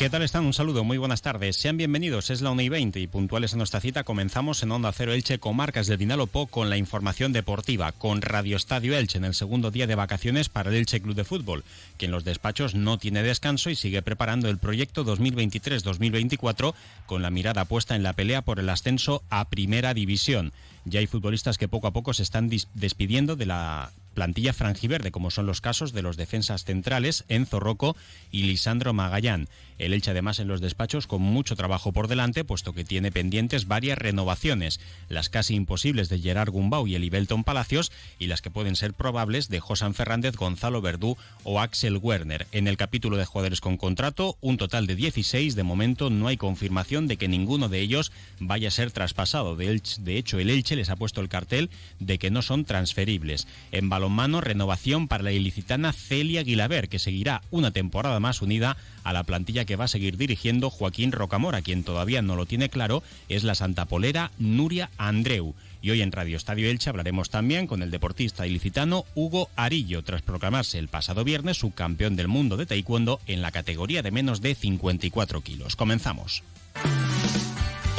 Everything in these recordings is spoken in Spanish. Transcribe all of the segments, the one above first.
¿Qué tal están? Un saludo, muy buenas tardes. Sean bienvenidos, es la 1 y 20 y puntuales a nuestra cita comenzamos en Onda Cero Elche, comarcas del Vinalopó, con la información deportiva, con Radio Estadio Elche en el segundo día de vacaciones para el Elche Club de Fútbol, que en los despachos no tiene descanso y sigue preparando el proyecto 2023-2024 con la mirada puesta en la pelea por el ascenso a Primera División. Ya hay futbolistas que poco a poco se están despidiendo de la plantilla franjiverde, como son los casos de los defensas centrales Enzo Rocco y Lisandro Magallán. El Elche además en los despachos con mucho trabajo por delante, puesto que tiene pendientes varias renovaciones, las casi imposibles de Gerard Gumbau y Elibelton Palacios y las que pueden ser probables de Josan Fernández, Gonzalo Verdú o Axel Werner. En el capítulo de jugadores con contrato, un total de 16, de momento no hay confirmación de que ninguno de ellos vaya a ser traspasado. De, hecho, el Elche les ha puesto el cartel de que no son transferibles. En balonmano, renovación para la ilicitana Celia Guilaber, que seguirá una temporada más unida a la plantilla que va a seguir dirigiendo Joaquín Rocamora. Quien todavía no lo tiene claro es la Santa Polera Nuria Andreu. Y hoy en Radio Estadio Elche hablaremos también con el deportista ilicitano Hugo Arillo, tras proclamarse el pasado viernes subcampeón del mundo de taekwondo en la categoría de menos de 54 kilos. Comenzamos.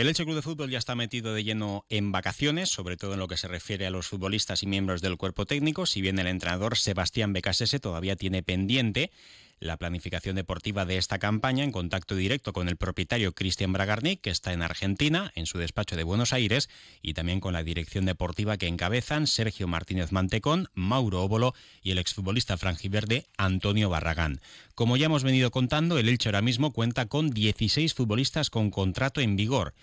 El Elche Club de Fútbol ya está metido de lleno en vacaciones, sobre todo en lo que se refiere a los futbolistas y miembros del cuerpo técnico, si bien el entrenador Sebastián Becasese todavía tiene pendiente la planificación deportiva de esta campaña en contacto directo con el propietario Cristian Bragarnik, que está en Argentina, en su despacho de Buenos Aires, y también con la dirección deportiva que encabezan Sergio Martínez Mantecón, Mauro Óbolo y el exfutbolista franjiverde Antonio Barragán. Como ya hemos venido contando, el Elche ahora mismo cuenta con 16 futbolistas con contrato en vigor.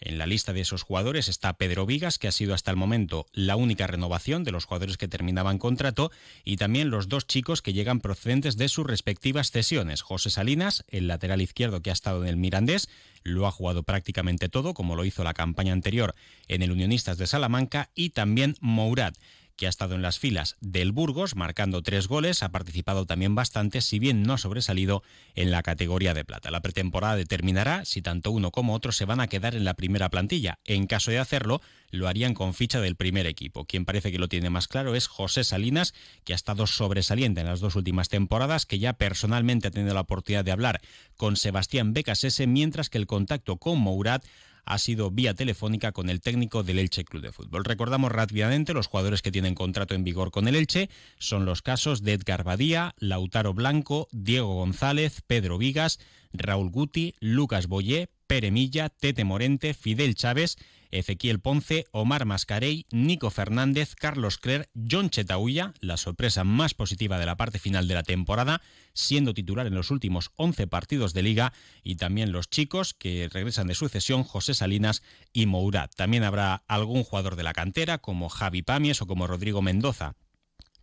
En la lista de esos jugadores está Pedro Vigas, que ha sido hasta el momento la única renovación de los jugadores que terminaban contrato, y también los dos chicos que llegan procedentes de sus respectivas cesiones. José Salinas, el lateral izquierdo que ha estado en el Mirandés, lo ha jugado prácticamente todo, como lo hizo la campaña anterior en el Unionistas de Salamanca, y también Mourad que ha estado en las filas del Burgos, marcando tres goles, ha participado también bastante, si bien no ha sobresalido en la categoría de plata. La pretemporada determinará si tanto uno como otro se van a quedar en la primera plantilla. En caso de hacerlo, lo harían con ficha del primer equipo. Quien parece que lo tiene más claro es José Salinas, que ha estado sobresaliente en las dos últimas temporadas, que ya personalmente ha tenido la oportunidad de hablar con Sebastián Becasese, mientras que el contacto con Mourad ha sido vía telefónica con el técnico del Elche Club de Fútbol. Recordamos rápidamente los jugadores que tienen contrato en vigor con el Elche son los casos de Edgar Badía, Lautaro Blanco, Diego González, Pedro Vigas, Raúl Guti, Lucas Boyé, Pere Milla, Tete Morente, Fidel Chávez, Ezequiel Ponce, Omar Mascarey, Nico Fernández, Carlos Cler, John Chetauya, la sorpresa más positiva de la parte final de la temporada, siendo titular en los últimos 11 partidos de liga, y también los chicos que regresan de sucesión, José Salinas y Mourad. También habrá algún jugador de la cantera, como Javi Pamies o como Rodrigo Mendoza,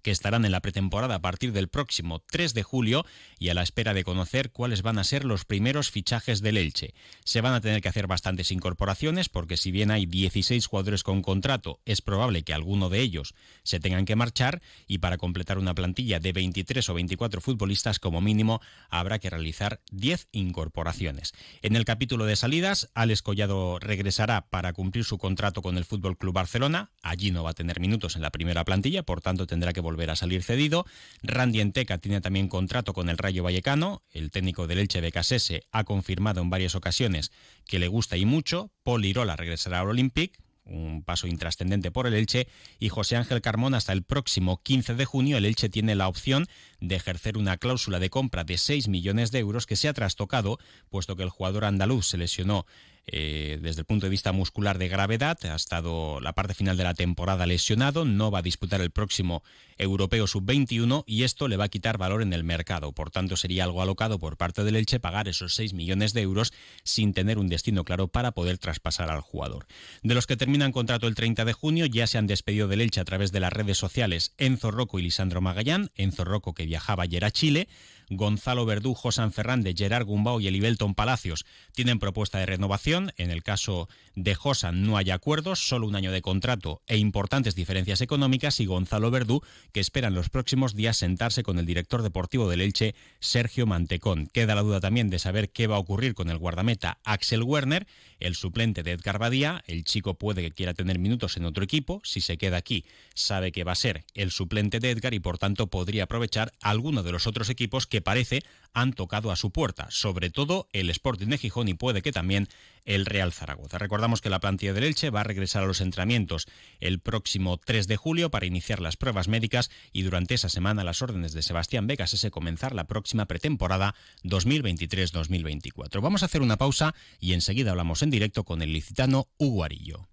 que estarán en la pretemporada a partir del próximo 3 de julio y a la espera de conocer cuáles van a ser los primeros fichajes del Elche. Se van a tener que hacer bastantes incorporaciones porque si bien hay 16 jugadores con contrato, es probable que alguno de ellos se tengan que marchar y para completar una plantilla de 23 o 24 futbolistas como mínimo habrá que realizar 10 incorporaciones. En el capítulo de salidas, Alex Collado regresará para cumplir su contrato con el Fútbol Club Barcelona. Allí no va a tener minutos en la primera plantilla, por tanto tendrá que volver a salir cedido. Randy Enteca tiene también contrato con el Rayo Vallecano. El técnico del Elche Becasese ha confirmado en varias ocasiones que le gusta y mucho. Paul Irola regresará al Olympique un paso intrascendente por el Elche, y José Ángel Carmón hasta el próximo 15 de junio el Elche tiene la opción de ejercer una cláusula de compra de 6 millones de euros que se ha trastocado, puesto que el jugador andaluz se lesionó eh, desde el punto de vista muscular de gravedad. Ha estado la parte final de la temporada lesionado, no va a disputar el próximo Europeo Sub-21 y esto le va a quitar valor en el mercado. Por tanto, sería algo alocado por parte del Elche pagar esos 6 millones de euros sin tener un destino claro para poder traspasar al jugador. De los que terminan contrato el 30 de junio, ya se han despedido del Elche a través de las redes sociales Enzo Rocco y Lisandro Magallán. Enzo Rocco que viajaba ayer a Chile. Gonzalo Verdú, Josan Fernández, Gerard Gumbau y Elibelton Palacios tienen propuesta de renovación. En el caso de Josan no hay acuerdos, solo un año de contrato e importantes diferencias económicas y Gonzalo Verdú que espera en los próximos días sentarse con el director deportivo del Elche, Sergio Mantecón. Queda la duda también de saber qué va a ocurrir con el guardameta Axel Werner, el suplente de Edgar Badía. El chico puede que quiera tener minutos en otro equipo. Si se queda aquí, sabe que va a ser el suplente de Edgar y por tanto podría aprovechar alguno de los otros equipos que parece han tocado a su puerta, sobre todo el Sporting de Gijón y puede que también el Real Zaragoza. Recordamos que la plantilla del Elche va a regresar a los entrenamientos el próximo 3 de julio para iniciar las pruebas médicas y durante esa semana las órdenes de Sebastián Vegas es comenzar la próxima pretemporada 2023-2024. Vamos a hacer una pausa y enseguida hablamos en directo con el licitano Hugo Arillo.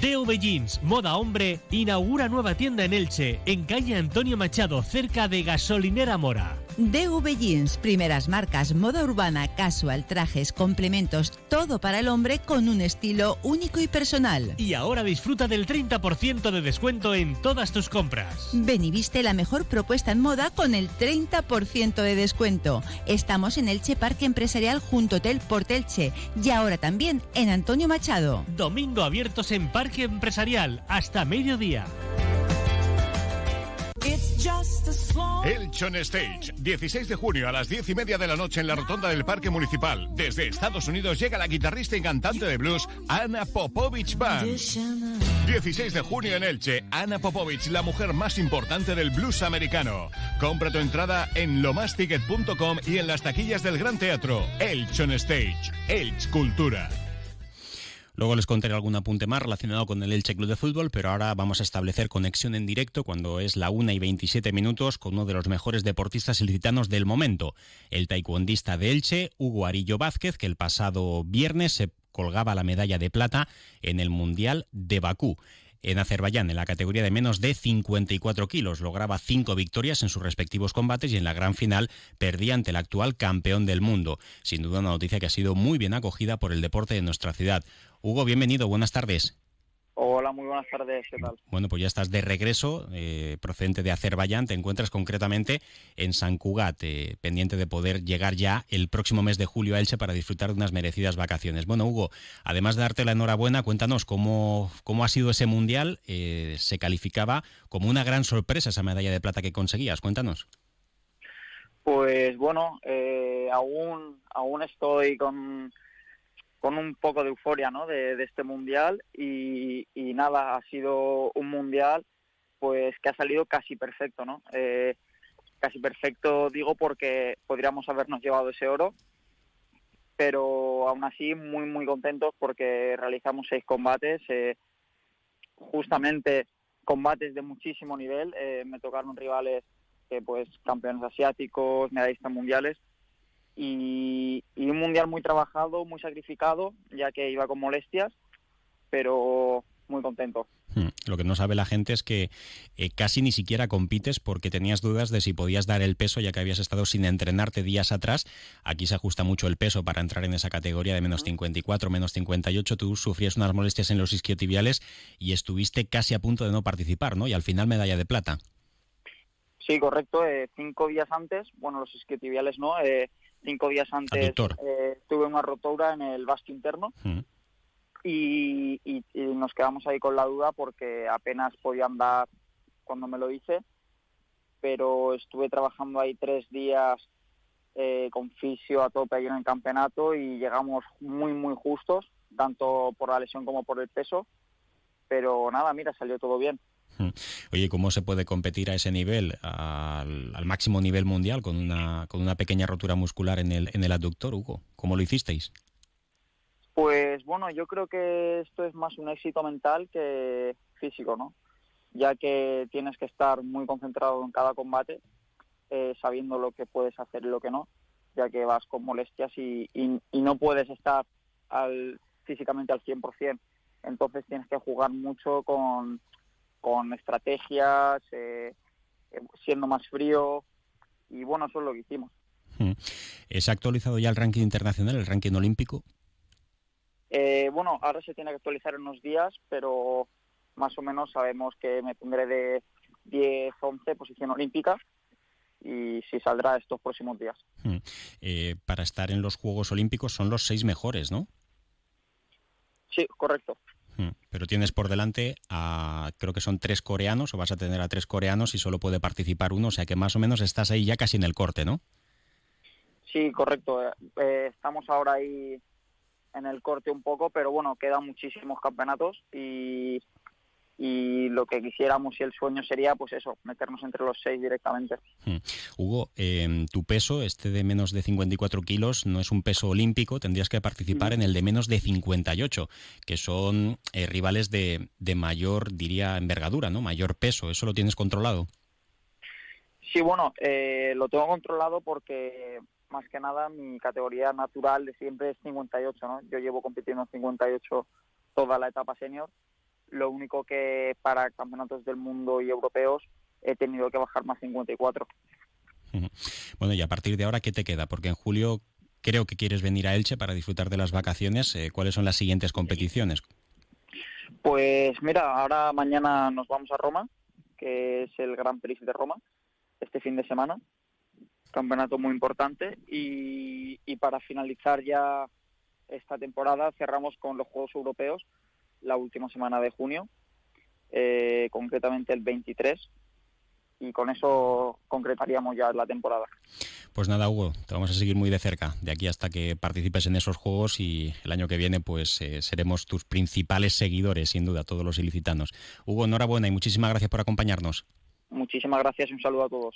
DV Jeans, moda hombre, inaugura nueva tienda en Elche, en calle Antonio Machado, cerca de Gasolinera Mora. DV Jeans, primeras marcas, moda urbana, casual, trajes, complementos, todo para el hombre con un estilo único y personal. Y ahora disfruta del 30% de descuento en todas tus compras. Ven y viste la mejor propuesta en moda con el 30% de descuento. Estamos en Elche Parque Empresarial junto Hotel Portelche y ahora también en Antonio Machado. Domingo abiertos en Parque Empresarial hasta mediodía. Elchon Stage, 16 de junio a las 10 y media de la noche en la rotonda del Parque Municipal. Desde Estados Unidos llega la guitarrista y cantante de blues Ana Popovich Band. 16 de junio en Elche, Ana Popovich, la mujer más importante del blues americano. Compra tu entrada en lomasticket.com y en las taquillas del Gran Teatro. Elchon Stage, Elch Cultura. Luego les contaré algún apunte más relacionado con el Elche Club de Fútbol, pero ahora vamos a establecer conexión en directo cuando es la 1 y 27 minutos con uno de los mejores deportistas ilicitanos del momento, el taekwondista de Elche, Hugo Arillo Vázquez, que el pasado viernes se colgaba la medalla de plata en el Mundial de Bakú en Azerbaiyán en la categoría de menos de 54 kilos. Lograba cinco victorias en sus respectivos combates y en la gran final perdía ante el actual campeón del mundo. Sin duda una noticia que ha sido muy bien acogida por el deporte de nuestra ciudad. Hugo, bienvenido, buenas tardes. Hola, muy buenas tardes, ¿qué tal? Bueno, pues ya estás de regreso, eh, procedente de Azerbaiyán, te encuentras concretamente en San Cugat, eh, pendiente de poder llegar ya el próximo mes de julio a Elche para disfrutar de unas merecidas vacaciones. Bueno, Hugo, además de darte la enhorabuena, cuéntanos cómo, cómo ha sido ese mundial, eh, se calificaba como una gran sorpresa esa medalla de plata que conseguías, cuéntanos. Pues bueno, aún, aún estoy con con un poco de euforia ¿no? de, este mundial y, nada, ha sido un mundial pues que ha salido casi perfecto, ¿no? Eh, casi perfecto digo porque podríamos habernos llevado ese oro, pero aún así muy muy contentos porque realizamos seis combates, eh, justamente combates de muchísimo nivel, eh, me tocaron rivales que pues campeones asiáticos, medallistas mundiales y, un mundial muy trabajado, muy sacrificado, ya que iba con molestias, pero muy contento. Hmm. Lo que no sabe la gente es que eh, casi ni siquiera compites porque tenías dudas de si podías dar el peso ya que habías estado sin entrenarte días atrás. Aquí se ajusta mucho el peso para entrar en esa categoría de menos 54, menos 58. Tú sufrías unas molestias en los isquiotibiales y estuviste casi a punto de no participar, ¿no? Y al final medalla de plata. Sí, correcto. Eh, cinco días antes, bueno, los isquiotibiales no, eh, cinco días antes eh, tuve una rotura en el vasco interno mm. y, nos quedamos ahí con la duda porque apenas podía andar cuando me lo hice, pero estuve trabajando ahí tres días eh, con fisio a tope ahí en el campeonato y llegamos muy, muy justos, tanto por la lesión como por el peso, pero nada, mira, salió todo bien. Oye, ¿cómo se puede competir a ese nivel, al, máximo nivel mundial, con una, con una pequeña rotura muscular en el, en el aductor, Hugo? ¿Cómo lo hicisteis? Pues bueno, yo creo que esto es más un éxito mental que físico, ¿no? Ya que tienes que estar muy concentrado en cada combate, eh, sabiendo lo que puedes hacer y lo que no, ya que vas con molestias y, y, no puedes estar al, físicamente al 100%. Entonces tienes que jugar mucho con, con estrategias, eh, siendo más frío y bueno, eso es lo que hicimos. Hmm. ¿Se ha actualizado ya el ranking internacional, el ranking olímpico? Eh, bueno, ahora se tiene que actualizar en unos días, pero más o menos sabemos que me tendré de 10-11 posición olímpica y si saldrá estos próximos días. Hmm. Eh, para estar en los Juegos Olímpicos son los seis mejores, ¿no? Sí, correcto. Hmm. Pero tienes por delante a, creo que son tres coreanos, o vas a tener a tres coreanos y solo puede participar uno, o sea que más o menos estás ahí ya casi en el corte, ¿no? Sí, correcto. Eh, estamos ahora ahí en el corte un poco, pero bueno, quedan muchísimos campeonatos y, y lo que quisiéramos y el sueño sería, pues eso, meternos entre los seis directamente. Hmm. Hugo, eh, tu peso, este de menos de 54 kilos, no es un peso olímpico, tendrías que participar en el de menos de 58, que son eh, rivales de, de mayor, diría, envergadura, ¿no? Mayor peso, ¿eso lo tienes controlado? Sí, bueno, eh, lo tengo controlado porque más que nada mi categoría natural de siempre es 58, ¿no? Yo llevo compitiendo en 58 toda la etapa senior lo único que para campeonatos del mundo y europeos he tenido que bajar más 54. Bueno, y a partir de ahora, ¿qué te queda? Porque en julio creo que quieres venir a Elche para disfrutar de las vacaciones. Eh, ¿Cuáles son las siguientes competiciones? Pues mira, ahora mañana nos vamos a Roma, que es el Gran Prix de Roma, este fin de semana. Campeonato muy importante. Y, y para finalizar ya esta temporada cerramos con los Juegos Europeos la última semana de junio, eh, concretamente el 23, y con eso concretaríamos ya la temporada. Pues nada, Hugo, te vamos a seguir muy de cerca, de aquí hasta que participes en esos juegos y el año que viene pues eh, seremos tus principales seguidores, sin duda, todos los ilicitanos. Hugo, enhorabuena y muchísimas gracias por acompañarnos. Muchísimas gracias y un saludo a todos.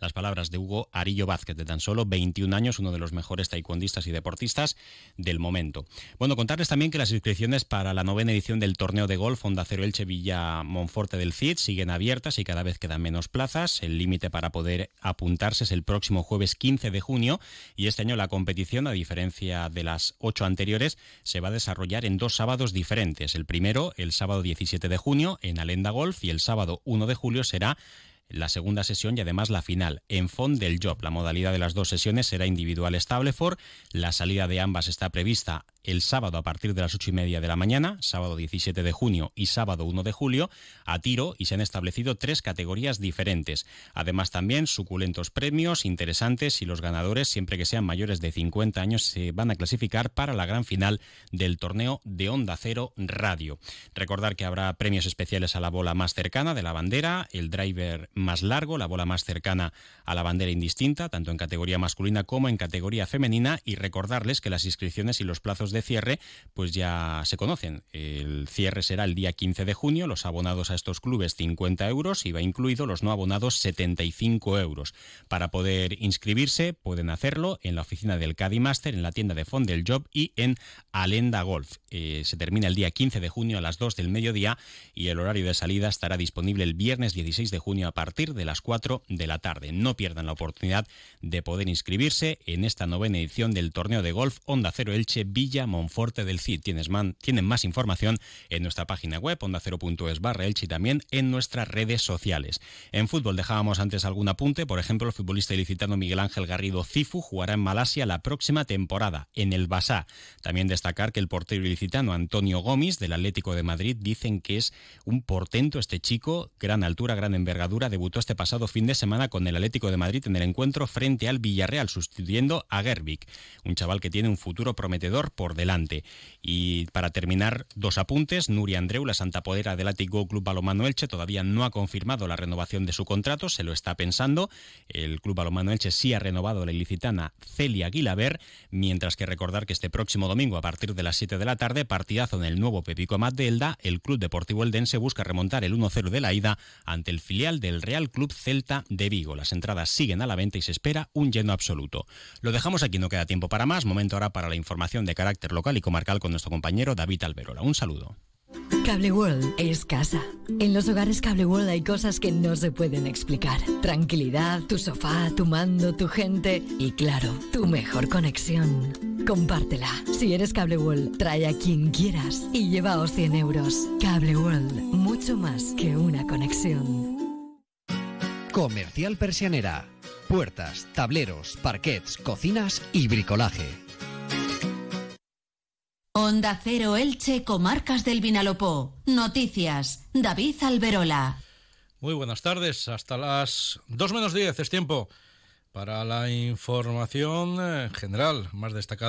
Las palabras de Hugo Arillo Vázquez, de tan solo 21 años, uno de los mejores taekwondistas y deportistas del momento. Bueno, contarles también que las inscripciones para la novena edición del torneo de golf Onda Cero Elche Villa Monforte del Cid siguen abiertas y cada vez quedan menos plazas. El límite para poder apuntarse es el próximo jueves 15 de junio y este año la competición, a diferencia de las ocho anteriores, se va a desarrollar en dos sábados diferentes. El primero, el sábado 17 de junio, en Alenda Golf y el sábado 1 de julio será la segunda sesión y además la final. En Fond del Job, la modalidad de las dos sesiones será individual Stableford. La salida de ambas está prevista el sábado a partir de las ocho y media de la mañana, sábado 17 de junio y sábado 1 de julio, a tiro y se han establecido tres categorías diferentes. Además también suculentos premios interesantes y los ganadores, siempre que sean mayores de 50 años, se van a clasificar para la gran final del torneo de Onda Cero Radio. Recordar que habrá premios especiales a la bola más cercana de la bandera, el driver más largo, la bola más cercana a la bandera indistinta, tanto en categoría masculina como en categoría femenina, y recordarles que las inscripciones y los plazos de de cierre, pues ya se conocen. El cierre será el día 15 de junio, los abonados a estos clubes 50 euros y va incluido los no abonados 75 euros. Para poder inscribirse pueden hacerlo en la oficina del Caddy Master, en la tienda de Fond del Job y en Alenda Golf. Eh, se termina el día 15 de junio a las 2 del mediodía y el horario de salida estará disponible el viernes 16 de junio a partir de las 4 de la tarde. No pierdan la oportunidad de poder inscribirse en esta novena edición del torneo de golf Onda Cero Elche Villa Monforte del Cid. Tienes tienen más información en nuestra página web, onda0.es barra y también en nuestras redes sociales. En fútbol dejábamos antes algún apunte, por ejemplo, el futbolista ilicitano Miguel Ángel Garrido Cifu jugará en Malasia la próxima temporada, en el Basá. También destacar que el portero ilicitano Antonio Gómez del Atlético de Madrid dicen que es un portento este chico, gran altura, gran envergadura, debutó este pasado fin de semana con el Atlético de Madrid en el encuentro frente al Villarreal, sustituyendo a Gerbic, un chaval que tiene un futuro prometedor por delante. Y para terminar, dos apuntes. Nuria Andreu, la Santa Podera del Látigo Club Balomano Elche, todavía no ha confirmado la renovación de su contrato, se lo está pensando. El Club Balomano Elche sí ha renovado la ilicitana Celia Guilaber, mientras que recordar que este próximo domingo, a partir de las 7 de la tarde, partidazo en el nuevo Pepico Mat de el Club Deportivo Eldense busca remontar el 1-0 de la ida ante el filial del Real Club Celta de Vigo. Las entradas siguen a la venta y se espera un lleno absoluto. Lo dejamos aquí, no queda tiempo para más. Momento ahora para la información de carácter local y comarcal con nuestro compañero David Alberola. Un saludo. Cable World es casa. En los hogares Cable World hay cosas que no se pueden explicar. Tranquilidad, tu sofá, tu mando, tu gente y claro, tu mejor conexión. compártela. Si eres Cable World, trae a quien quieras y llevaos 100 euros. Cable World, mucho más que una conexión. Comercial Persianera. Puertas, tableros, parquets, cocinas y bricolaje. Onda Cero Elche, Comarcas del Vinalopó. Noticias. David Alberola. Muy buenas tardes. Hasta las 2 menos 10 es tiempo para la información eh, general más destacada.